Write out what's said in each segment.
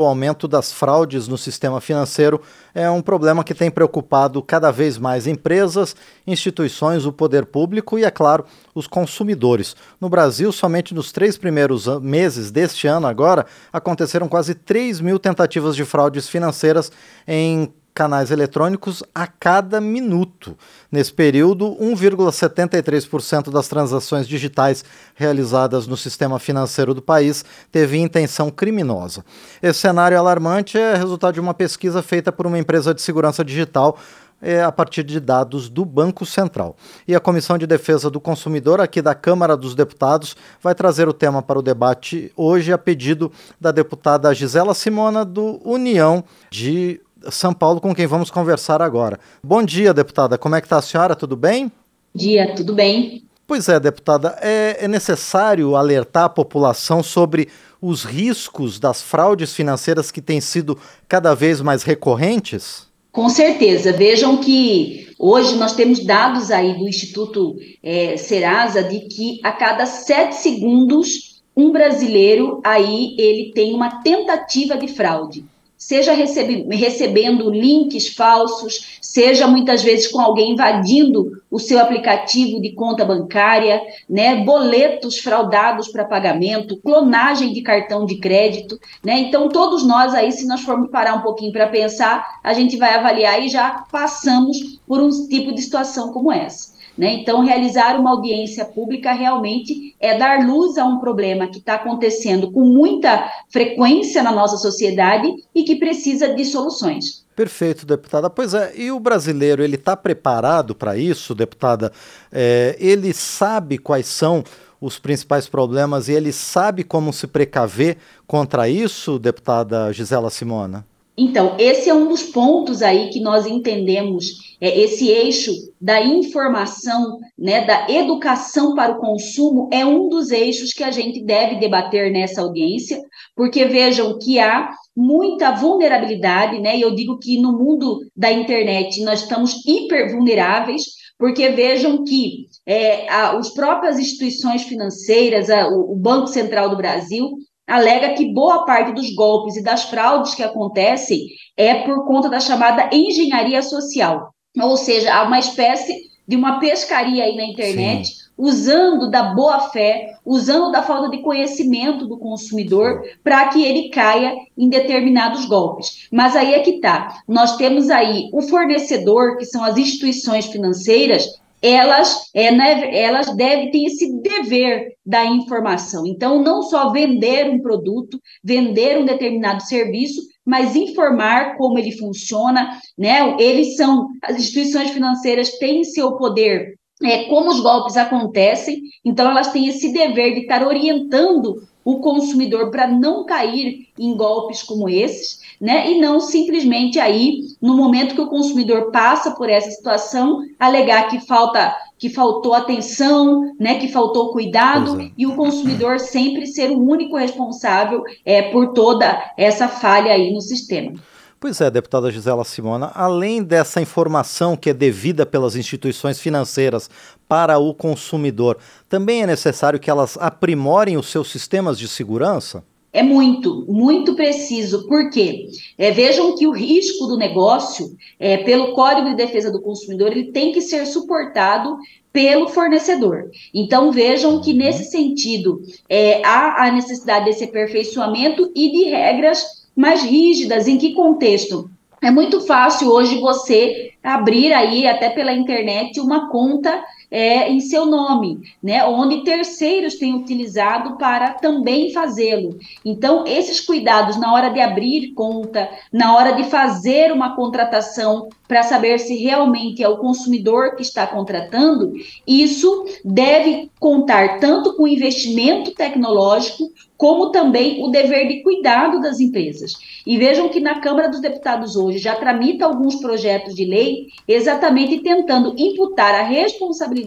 O aumento das fraudes no sistema financeiro é um problema que tem preocupado cada vez mais empresas, instituições, o poder público e, é claro, os consumidores. No Brasil, somente nos três primeiros meses deste ano, agora, aconteceram quase 3 mil tentativas de fraudes financeiras em canais eletrônicos a cada minuto. Nesse período, 1,73% das transações digitais realizadas no sistema financeiro do país teve intenção criminosa. Esse cenário alarmante é resultado de uma pesquisa feita por uma empresa de segurança digital é, a partir de dados do Banco Central. E a Comissão de Defesa do Consumidor, aqui da Câmara dos Deputados, vai trazer o tema para o debate hoje, a pedido da deputada Gisela Simona, do União de são Paulo, com quem vamos conversar agora. Bom dia, deputada. Como é que está a senhora? Tudo bem? Dia, tudo bem. Pois é, deputada, é, é necessário alertar a população sobre os riscos das fraudes financeiras que têm sido cada vez mais recorrentes? Com certeza. Vejam que hoje nós temos dados aí do Instituto é, Serasa de que a cada sete segundos um brasileiro aí ele tem uma tentativa de fraude seja recebe, recebendo links falsos, seja muitas vezes com alguém invadindo o seu aplicativo de conta bancária, né, boletos fraudados para pagamento, clonagem de cartão de crédito, né? Então todos nós aí, se nós formos parar um pouquinho para pensar, a gente vai avaliar e já passamos por um tipo de situação como essa. Né? Então, realizar uma audiência pública realmente é dar luz a um problema que está acontecendo com muita frequência na nossa sociedade e que precisa de soluções. Perfeito, deputada. Pois é, e o brasileiro, ele está preparado para isso, deputada? É, ele sabe quais são os principais problemas e ele sabe como se precaver contra isso, deputada Gisela Simona? Então, esse é um dos pontos aí que nós entendemos, é, esse eixo da informação, né, da educação para o consumo, é um dos eixos que a gente deve debater nessa audiência, porque vejam que há muita vulnerabilidade, né? E eu digo que no mundo da internet nós estamos hiper vulneráveis, porque vejam que é, a, as próprias instituições financeiras, a, o, o Banco Central do Brasil, alega que boa parte dos golpes e das fraudes que acontecem é por conta da chamada engenharia social. Ou seja, há uma espécie de uma pescaria aí na internet, Sim. usando da boa fé, usando da falta de conhecimento do consumidor para que ele caia em determinados golpes. Mas aí é que tá. Nós temos aí o fornecedor, que são as instituições financeiras, elas, é, né, elas devem ter esse dever da informação. Então, não só vender um produto, vender um determinado serviço, mas informar como ele funciona, né? Eles são, as instituições financeiras têm seu poder é, como os golpes acontecem, então elas têm esse dever de estar orientando o consumidor para não cair em golpes como esses, né? E não simplesmente aí, no momento que o consumidor passa por essa situação, alegar que falta que faltou atenção, né, que faltou cuidado, é. e o consumidor sempre ser o único responsável é, por toda essa falha aí no sistema. Pois é, deputada Gisela Simona, além dessa informação que é devida pelas instituições financeiras para o consumidor, também é necessário que elas aprimorem os seus sistemas de segurança? É muito, muito preciso. Por quê? É, vejam que o risco do negócio, é, pelo Código de Defesa do Consumidor, ele tem que ser suportado pelo fornecedor. Então, vejam que, nesse sentido, é, há a necessidade desse aperfeiçoamento e de regras mais rígidas. Em que contexto? É muito fácil hoje você abrir aí, até pela internet, uma conta é, em seu nome, né? Onde terceiros têm utilizado para também fazê-lo. Então, esses cuidados na hora de abrir conta, na hora de fazer uma contratação para saber se realmente é o consumidor que está contratando, isso deve contar tanto com investimento tecnológico como também o dever de cuidado das empresas. E vejam que na Câmara dos Deputados hoje já tramita alguns projetos de lei exatamente tentando imputar a responsabilidade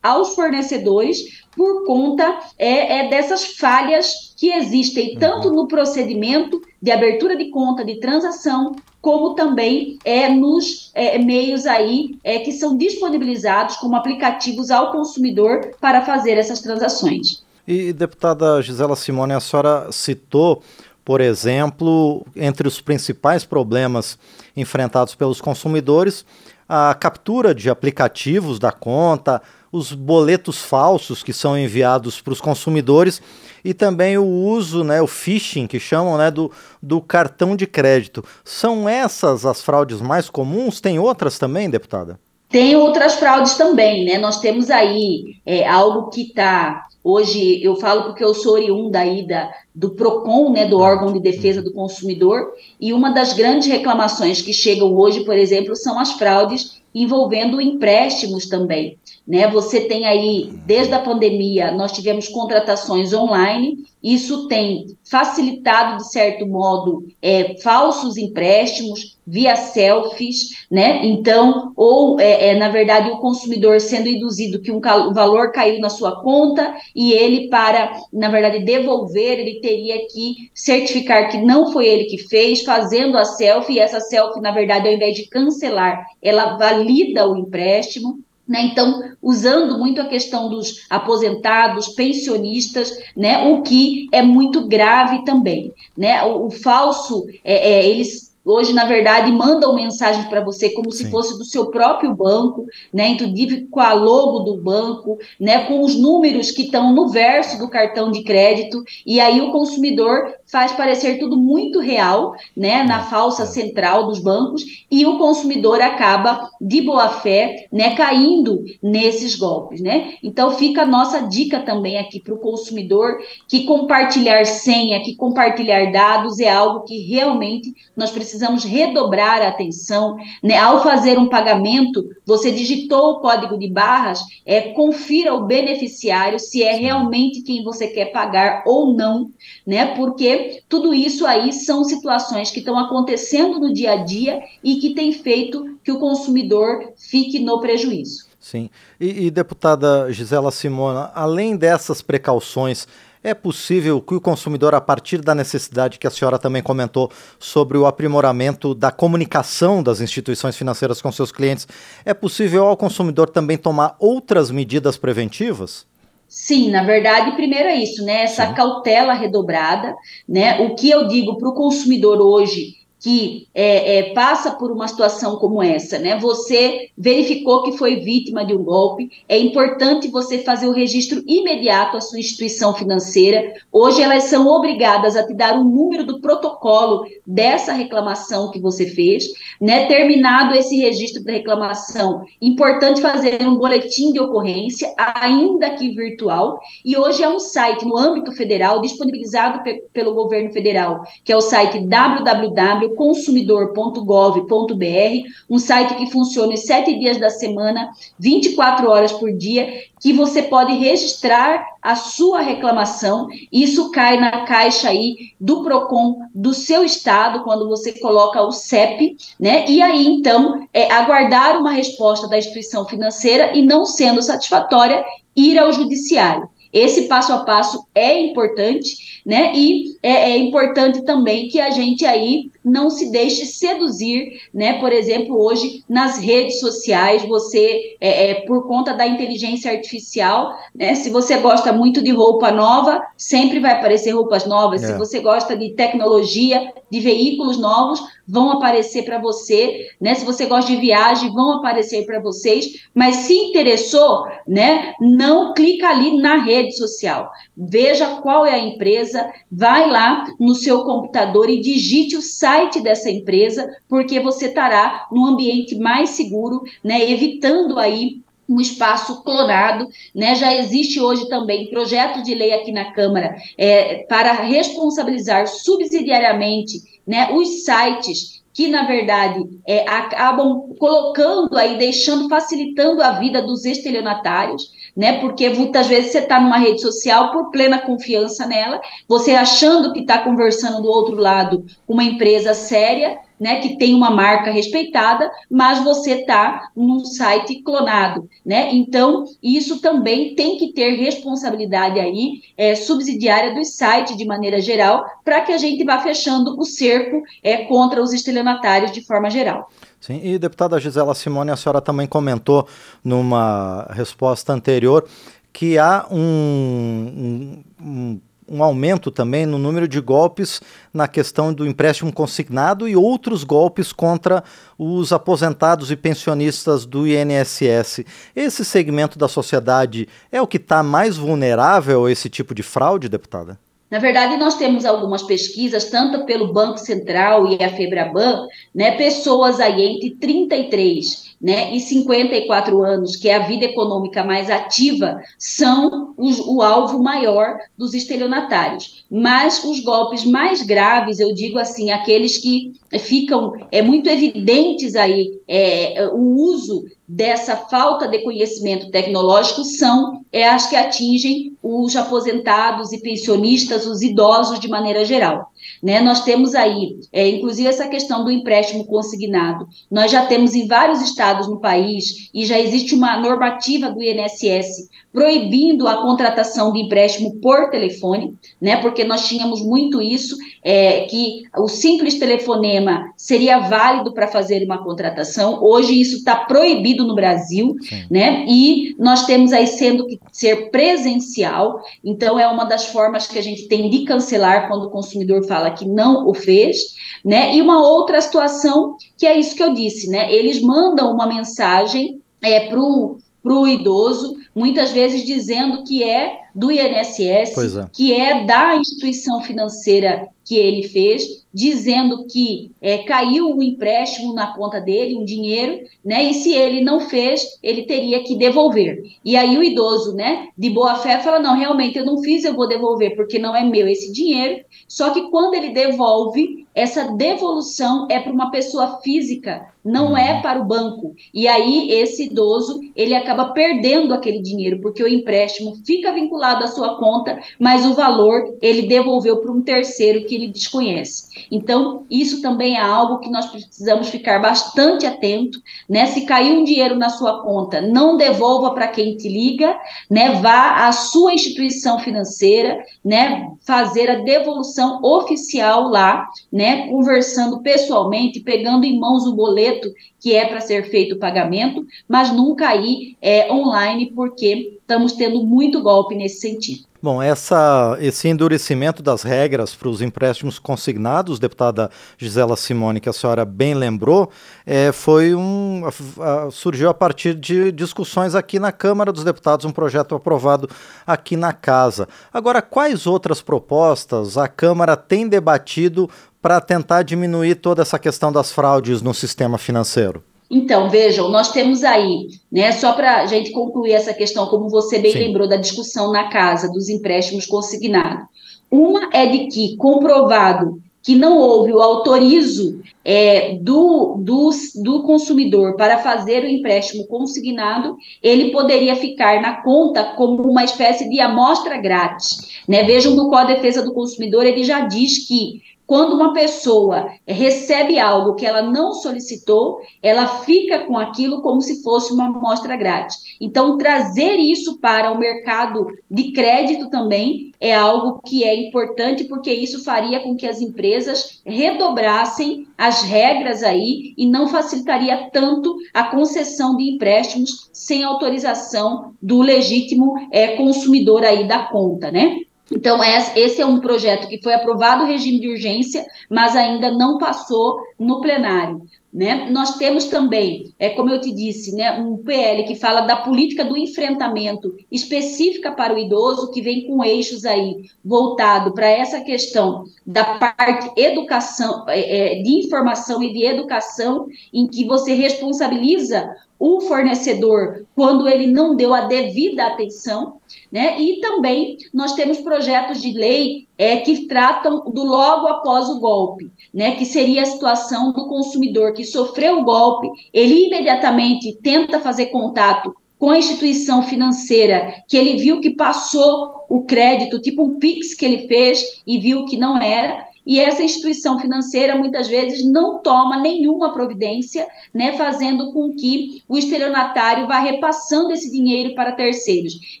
aos fornecedores por conta é, é, dessas falhas que existem tanto uhum. no procedimento de abertura de conta de transação como também é nos é, meios aí é, que são disponibilizados como aplicativos ao consumidor para fazer essas transações. E, deputada Gisela Simone, a senhora citou por exemplo, entre os principais problemas enfrentados pelos consumidores, a captura de aplicativos da conta, os boletos falsos que são enviados para os consumidores e também o uso, né, o phishing, que chamam né, do, do cartão de crédito. São essas as fraudes mais comuns? Tem outras também, deputada? Tem outras fraudes também, né? Nós temos aí é, algo que está Hoje eu falo porque eu sou oriunda aí da, do PROCON, né, do órgão de defesa do consumidor, e uma das grandes reclamações que chegam hoje, por exemplo, são as fraudes envolvendo empréstimos também. Né? Você tem aí, desde a pandemia, nós tivemos contratações online, isso tem facilitado, de certo modo, é, falsos empréstimos via selfies, né? Então, ou, é, é, na verdade, o consumidor sendo induzido que um valor caiu na sua conta e ele, para, na verdade, devolver, ele teria que certificar que não foi ele que fez, fazendo a selfie, e essa selfie, na verdade, ao invés de cancelar, ela valida o empréstimo. Né? Então, usando muito a questão dos aposentados, pensionistas, né? o que é muito grave também. Né? O, o falso, é, é, eles hoje, na verdade, mandam mensagens para você como Sim. se fosse do seu próprio banco, né? Inclusive com a logo do banco, né? Com os números que estão no verso do cartão de crédito, e aí o consumidor faz parecer tudo muito real, né? Na é, falsa é. central dos bancos, e o consumidor acaba, de boa fé, né? Caindo nesses golpes, né? Então fica a nossa dica também aqui para o consumidor que compartilhar senha, que compartilhar dados é algo que realmente nós precisamos precisamos redobrar a atenção. Né? Ao fazer um pagamento, você digitou o código de barras, é, confira o beneficiário se é realmente quem você quer pagar ou não, né? Porque tudo isso aí são situações que estão acontecendo no dia a dia e que tem feito que o consumidor fique no prejuízo. Sim. E, e deputada Gisela Simona, além dessas precauções, é possível que o consumidor, a partir da necessidade que a senhora também comentou sobre o aprimoramento da comunicação das instituições financeiras com seus clientes, é possível ao consumidor também tomar outras medidas preventivas? Sim, na verdade, primeiro é isso, né? Essa Sim. cautela redobrada, né? O que eu digo para o consumidor hoje que é, é, passa por uma situação como essa, né? Você verificou que foi vítima de um golpe, é importante você fazer o registro imediato à sua instituição financeira. Hoje elas são obrigadas a te dar o número do protocolo dessa reclamação que você fez, né? Terminado esse registro da reclamação, importante fazer um boletim de ocorrência, ainda que virtual. E hoje é um site no âmbito federal disponibilizado pe pelo governo federal, que é o site www consumidor.gov.br, um site que funciona sete dias da semana, 24 horas por dia, que você pode registrar a sua reclamação. Isso cai na caixa aí do Procon do seu estado quando você coloca o CEP, né? E aí então é aguardar uma resposta da instituição financeira e não sendo satisfatória ir ao judiciário. Esse passo a passo é importante, né? E é, é, importante também que a gente aí não se deixe seduzir, né? Por exemplo, hoje nas redes sociais, você, é, é, por conta da inteligência artificial, né? Se você gosta muito de roupa nova, sempre vai aparecer roupas novas. Se é. você gosta de tecnologia, de veículos novos, vão aparecer para você, né? Se você gosta de viagem, vão aparecer para vocês. Mas se interessou, né? Não clica ali na rede social. Veja qual é a empresa, vai lá no seu computador e digite o site dessa empresa, porque você estará num ambiente mais seguro, né? Evitando aí um espaço clonado, né? Já existe hoje também projeto de lei aqui na Câmara é, para responsabilizar subsidiariamente né, os sites que, na verdade, é, acabam colocando aí, deixando, facilitando a vida dos estelionatários, né? Porque muitas vezes você está numa rede social por plena confiança nela, você achando que está conversando do outro lado com uma empresa séria, né, que tem uma marca respeitada, mas você está num site clonado, né? Então, isso também tem que ter responsabilidade aí, é, subsidiária dos sites de maneira geral, para que a gente vá fechando o cerco é, contra os estelionatários de forma geral. Sim, e deputada Gisela Simone, a senhora também comentou numa resposta anterior que há um, um, um um aumento também no número de golpes na questão do empréstimo consignado e outros golpes contra os aposentados e pensionistas do INSS. Esse segmento da sociedade é o que está mais vulnerável a esse tipo de fraude, deputada? Na verdade, nós temos algumas pesquisas, tanto pelo Banco Central e a Febraban, né, pessoas aí entre 33 né, e 54 anos, que é a vida econômica mais ativa, são os, o alvo maior dos estelionatários. Mas os golpes mais graves, eu digo assim, aqueles que ficam é muito evidentes aí é, o uso dessa falta de conhecimento tecnológico são é, as que atingem os aposentados e pensionistas, os idosos de maneira geral. Né? Nós temos aí, é, inclusive, essa questão do empréstimo consignado. Nós já temos em vários estados no país e já existe uma normativa do INSS proibindo a contratação de empréstimo por telefone, né? Porque nós tínhamos muito isso, é, que o simples telefonema seria válido para fazer uma contratação. Hoje isso está proibido no Brasil, Sim. né? E nós temos aí sendo que ser presencial. Então é uma das formas que a gente tem de cancelar quando o consumidor fala que não o fez, né? E uma outra situação que é isso que eu disse, né? Eles mandam uma mensagem é, para o idoso muitas vezes dizendo que é do INSS, é. que é da instituição financeira que ele fez, dizendo que é, caiu um empréstimo na conta dele, um dinheiro, né? E se ele não fez, ele teria que devolver. E aí o idoso, né, de boa fé, fala: não, realmente eu não fiz, eu vou devolver, porque não é meu esse dinheiro. Só que quando ele devolve, essa devolução é para uma pessoa física, não é uhum. para o banco. E aí esse idoso, ele acaba perdendo aquele dinheiro, porque o empréstimo fica vinculado à sua conta, mas o valor ele devolveu para um terceiro que ele desconhece. Então, isso também é algo que nós precisamos ficar bastante atento, né? Se cair um dinheiro na sua conta, não devolva para quem te liga, né? Vá à sua instituição financeira, né? Fazer a devolução oficial lá, né? Conversando pessoalmente, pegando em mãos o boleto que é para ser feito o pagamento, mas nunca aí é, online, porque estamos tendo muito golpe nesse sentido. Bom, essa, esse endurecimento das regras para os empréstimos consignados, deputada Gisela Simone, que a senhora bem lembrou, é, foi um, a, a, surgiu a partir de discussões aqui na Câmara dos Deputados, um projeto aprovado aqui na Casa. Agora, quais outras propostas a Câmara tem debatido para tentar diminuir toda essa questão das fraudes no sistema financeiro? Então, vejam, nós temos aí, né, só para a gente concluir essa questão, como você bem Sim. lembrou da discussão na casa dos empréstimos consignados. Uma é de que, comprovado que não houve o autorizo é, do, do, do consumidor para fazer o empréstimo consignado, ele poderia ficar na conta como uma espécie de amostra grátis. Né? Vejam no Código de Defesa do Consumidor, ele já diz que quando uma pessoa recebe algo que ela não solicitou, ela fica com aquilo como se fosse uma amostra grátis. Então, trazer isso para o mercado de crédito também é algo que é importante, porque isso faria com que as empresas redobrassem as regras aí e não facilitaria tanto a concessão de empréstimos sem autorização do legítimo é, consumidor aí da conta, né? Então, esse é um projeto que foi aprovado o regime de urgência, mas ainda não passou no plenário. Né? Nós temos também, é, como eu te disse, né, um PL que fala da política do enfrentamento específica para o idoso, que vem com eixos aí voltado para essa questão da parte educação, é, é, de informação e de educação, em que você responsabiliza o fornecedor quando ele não deu a devida atenção, né? E também nós temos projetos de lei é, que tratam do logo após o golpe, né? Que seria a situação do consumidor que sofreu o golpe, ele imediatamente tenta fazer contato com a instituição financeira que ele viu que passou o crédito, tipo um Pix que ele fez e viu que não era, e essa instituição financeira muitas vezes não toma nenhuma providência, né, fazendo com que o estelionatário vá repassando esse dinheiro para terceiros.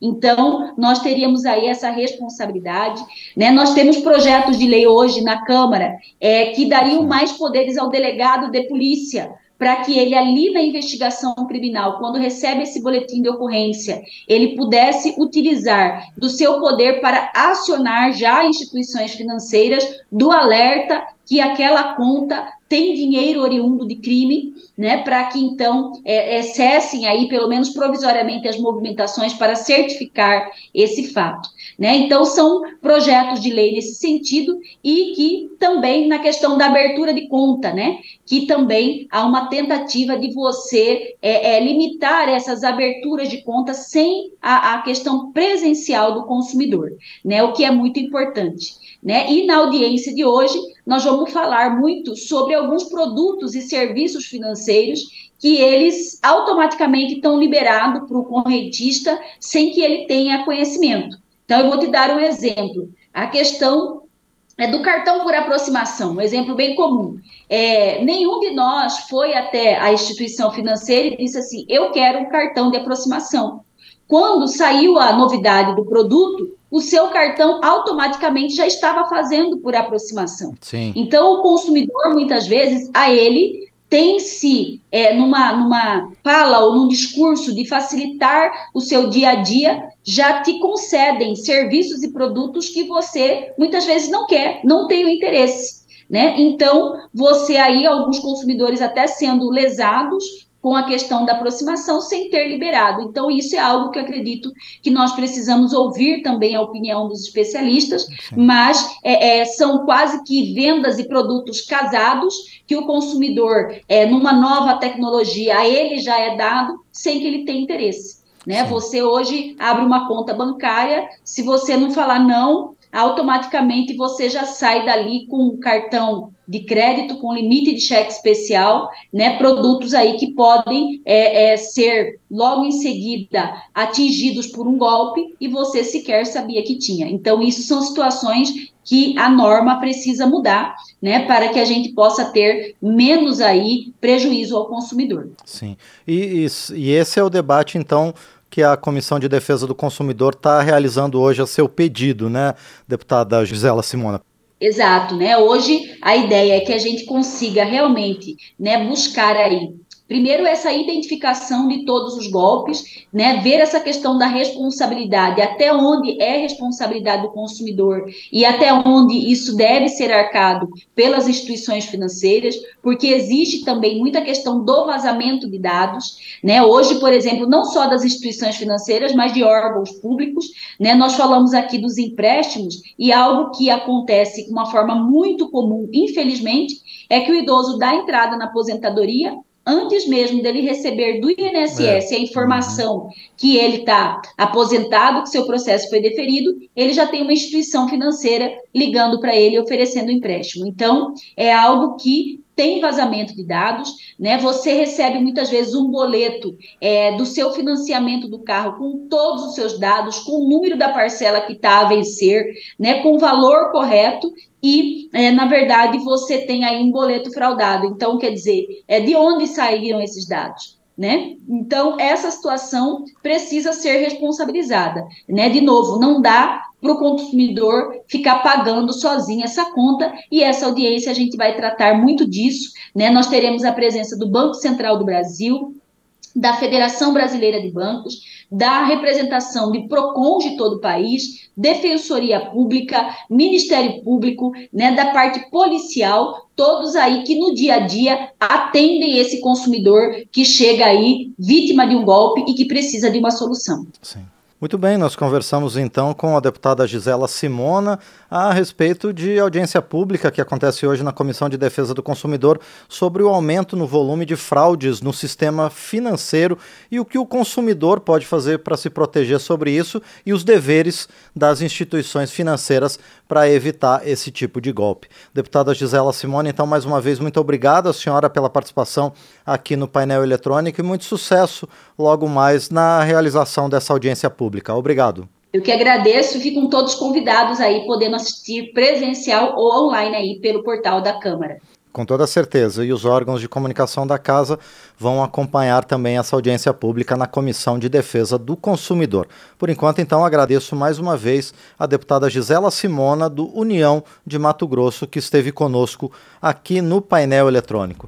Então, nós teríamos aí essa responsabilidade, né? Nós temos projetos de lei hoje na Câmara é, que dariam mais poderes ao delegado de polícia para que ele ali na investigação criminal, quando recebe esse boletim de ocorrência, ele pudesse utilizar do seu poder para acionar já instituições financeiras do alerta que aquela conta tem dinheiro oriundo de crime, né, para que então é, é, cessem aí, pelo menos provisoriamente, as movimentações para certificar esse fato. Né? Então, são projetos de lei nesse sentido e que também na questão da abertura de conta, né, que também há uma tentativa de você é, é, limitar essas aberturas de conta sem a, a questão presencial do consumidor, né, o que é muito importante. Né? E na audiência de hoje, nós vamos falar muito sobre alguns produtos e serviços financeiros que eles automaticamente estão liberados para o correntista sem que ele tenha conhecimento. Então, eu vou te dar um exemplo. A questão é do cartão por aproximação, um exemplo bem comum. É, nenhum de nós foi até a instituição financeira e disse assim: eu quero um cartão de aproximação. Quando saiu a novidade do produto, o seu cartão automaticamente já estava fazendo por aproximação. Sim. Então, o consumidor, muitas vezes, a ele tem-se, é, numa, numa fala ou num discurso de facilitar o seu dia a dia, já te concedem serviços e produtos que você muitas vezes não quer, não tem o interesse. Né? Então, você aí, alguns consumidores até sendo lesados com a questão da aproximação sem ter liberado. Então, isso é algo que eu acredito que nós precisamos ouvir também a opinião dos especialistas, Sim. mas é, é, são quase que vendas e produtos casados que o consumidor, é, numa nova tecnologia, a ele já é dado sem que ele tenha interesse. Né? Você hoje abre uma conta bancária, se você não falar não, automaticamente você já sai dali com um cartão de crédito com limite de cheque especial, né, produtos aí que podem é, é, ser logo em seguida atingidos por um golpe e você sequer sabia que tinha. Então, isso são situações que a norma precisa mudar, né, para que a gente possa ter menos aí prejuízo ao consumidor. Sim, e, e, e esse é o debate, então, que a Comissão de Defesa do Consumidor está realizando hoje a seu pedido, né, deputada Gisela Simona? Exato, né? Hoje a ideia é que a gente consiga realmente, né, buscar aí Primeiro, essa identificação de todos os golpes, né? ver essa questão da responsabilidade, até onde é responsabilidade do consumidor e até onde isso deve ser arcado pelas instituições financeiras, porque existe também muita questão do vazamento de dados. Né? Hoje, por exemplo, não só das instituições financeiras, mas de órgãos públicos. Né? Nós falamos aqui dos empréstimos e algo que acontece de uma forma muito comum, infelizmente, é que o idoso dá entrada na aposentadoria antes mesmo dele receber do INSS é. a informação que ele está aposentado, que seu processo foi deferido, ele já tem uma instituição financeira ligando para ele oferecendo empréstimo. Então, é algo que tem vazamento de dados, né? Você recebe muitas vezes um boleto é, do seu financiamento do carro com todos os seus dados, com o número da parcela que está a vencer, né? Com o valor correto e, é, na verdade, você tem aí um boleto fraudado. Então, quer dizer, é de onde saíram esses dados? Né? Então, essa situação precisa ser responsabilizada. Né? De novo, não dá para o consumidor ficar pagando sozinho essa conta, e essa audiência a gente vai tratar muito disso. Né? Nós teremos a presença do Banco Central do Brasil, da Federação Brasileira de Bancos, da representação de PROCON de todo o país, Defensoria Pública, Ministério Público, né, da parte policial, todos aí que no dia a dia atendem esse consumidor que chega aí vítima de um golpe e que precisa de uma solução. Sim. Muito bem, nós conversamos então com a deputada Gisela Simona a respeito de audiência pública que acontece hoje na Comissão de Defesa do Consumidor sobre o aumento no volume de fraudes no sistema financeiro e o que o consumidor pode fazer para se proteger sobre isso e os deveres das instituições financeiras para evitar esse tipo de golpe. Deputada Gisela Simone, então, mais uma vez, muito obrigada, senhora, pela participação aqui no painel eletrônico e muito sucesso logo mais na realização dessa audiência pública. Obrigado. Eu que agradeço, ficam todos convidados aí, podendo assistir presencial ou online aí pelo portal da Câmara. Com toda certeza. E os órgãos de comunicação da Casa vão acompanhar também essa audiência pública na Comissão de Defesa do Consumidor. Por enquanto, então, agradeço mais uma vez a deputada Gisela Simona, do União de Mato Grosso, que esteve conosco aqui no painel eletrônico.